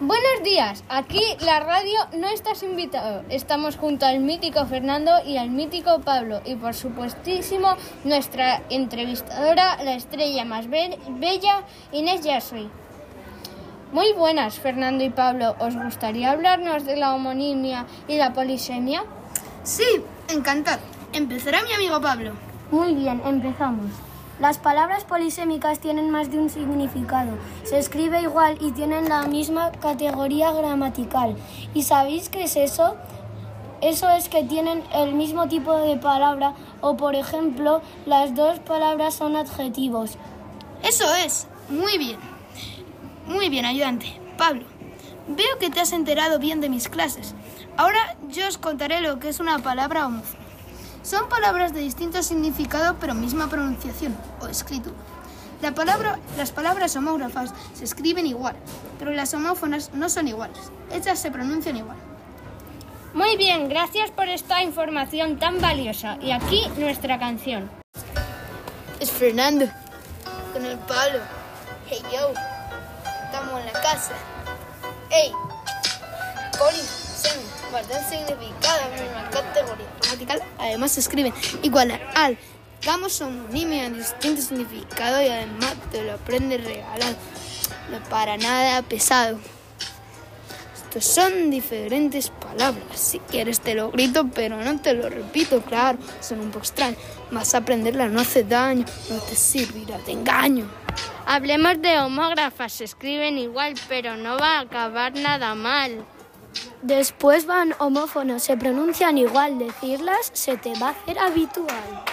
Buenos días, aquí la radio no estás invitado. Estamos junto al mítico Fernando y al mítico Pablo y por supuestísimo nuestra entrevistadora, la estrella más be- bella, Inés Yasui. Muy buenas, Fernando y Pablo. ¿Os gustaría hablarnos de la homonimia y la polisemia? Sí, encantado. Empezará mi amigo Pablo. Muy bien, empezamos. Las palabras polisémicas tienen más de un significado. Se escribe igual y tienen la misma categoría gramatical. ¿Y sabéis qué es eso? Eso es que tienen el mismo tipo de palabra o, por ejemplo, las dos palabras son adjetivos. Eso es. Muy bien. Muy bien, ayudante. Pablo, veo que te has enterado bien de mis clases. Ahora yo os contaré lo que es una palabra homófona. Son palabras de distinto significado pero misma pronunciación o escritura. La palabra, las palabras homógrafas se escriben igual, pero las homófonas no son iguales. Ellas se pronuncian igual. Muy bien, gracias por esta información tan valiosa. Y aquí nuestra canción. Es Fernando, con el Pablo. Hey yo, estamos en la casa. Hey, poli, semi, guardar significado, misma categoría gramatical. Además se escriben igual al. Damos homonimia en distinto significado y además te lo aprendes regalado. No para nada pesado. Estos son diferentes palabras. Si quieres te lo grito, pero no te lo repito, claro. Son un poco extraños. Vas a aprenderla, no hace daño, no te servirá de engaño. Hablemos de homógrafas, se escriben igual, pero no va a acabar nada mal. Después van homófonos, se pronuncian igual. Decirlas se te va a hacer habitual.